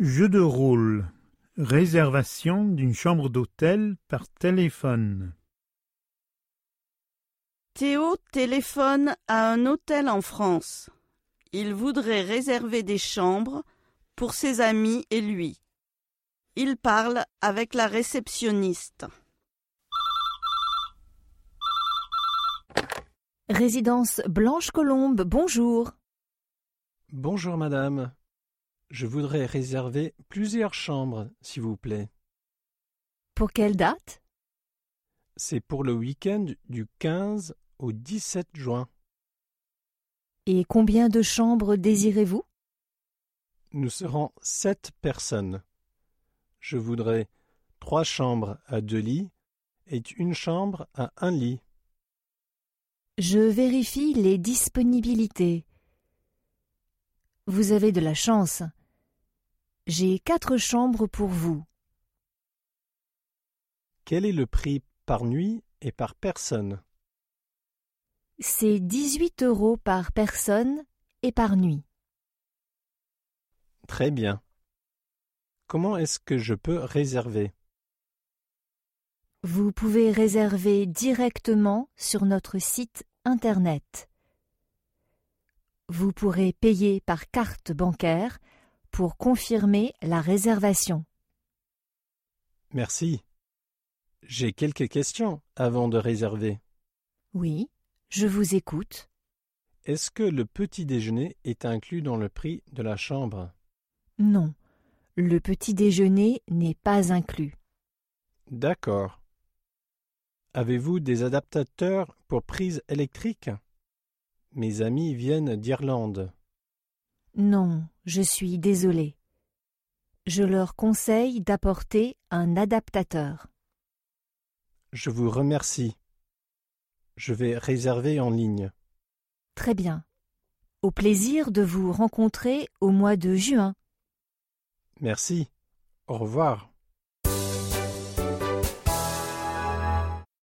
Jeu de rôle. Réservation d'une chambre d'hôtel par téléphone. Théo téléphone à un hôtel en France. Il voudrait réserver des chambres pour ses amis et lui. Il parle avec la réceptionniste. Résidence Blanche Colombe, bonjour. Bonjour madame. Je voudrais réserver plusieurs chambres, s'il vous plaît. Pour quelle date? C'est pour le week-end du 15 au 17 juin. Et combien de chambres désirez-vous? Nous serons sept personnes. Je voudrais trois chambres à deux lits et une chambre à un lit. Je vérifie les disponibilités. Vous avez de la chance. J'ai quatre chambres pour vous. Quel est le prix par nuit et par personne? C'est 18 euros par personne et par nuit. Très bien. Comment est-ce que je peux réserver? Vous pouvez réserver directement sur notre site Internet. Vous pourrez payer par carte bancaire pour confirmer la réservation. Merci. J'ai quelques questions avant de réserver. Oui, je vous écoute. Est-ce que le petit déjeuner est inclus dans le prix de la chambre? Non, le petit déjeuner n'est pas inclus. D'accord. Avez-vous des adaptateurs pour prise électrique? Mes amis viennent d'Irlande. Non, je suis désolé. Je leur conseille d'apporter un adaptateur. Je vous remercie. Je vais réserver en ligne. Très bien. Au plaisir de vous rencontrer au mois de juin. Merci. Au revoir.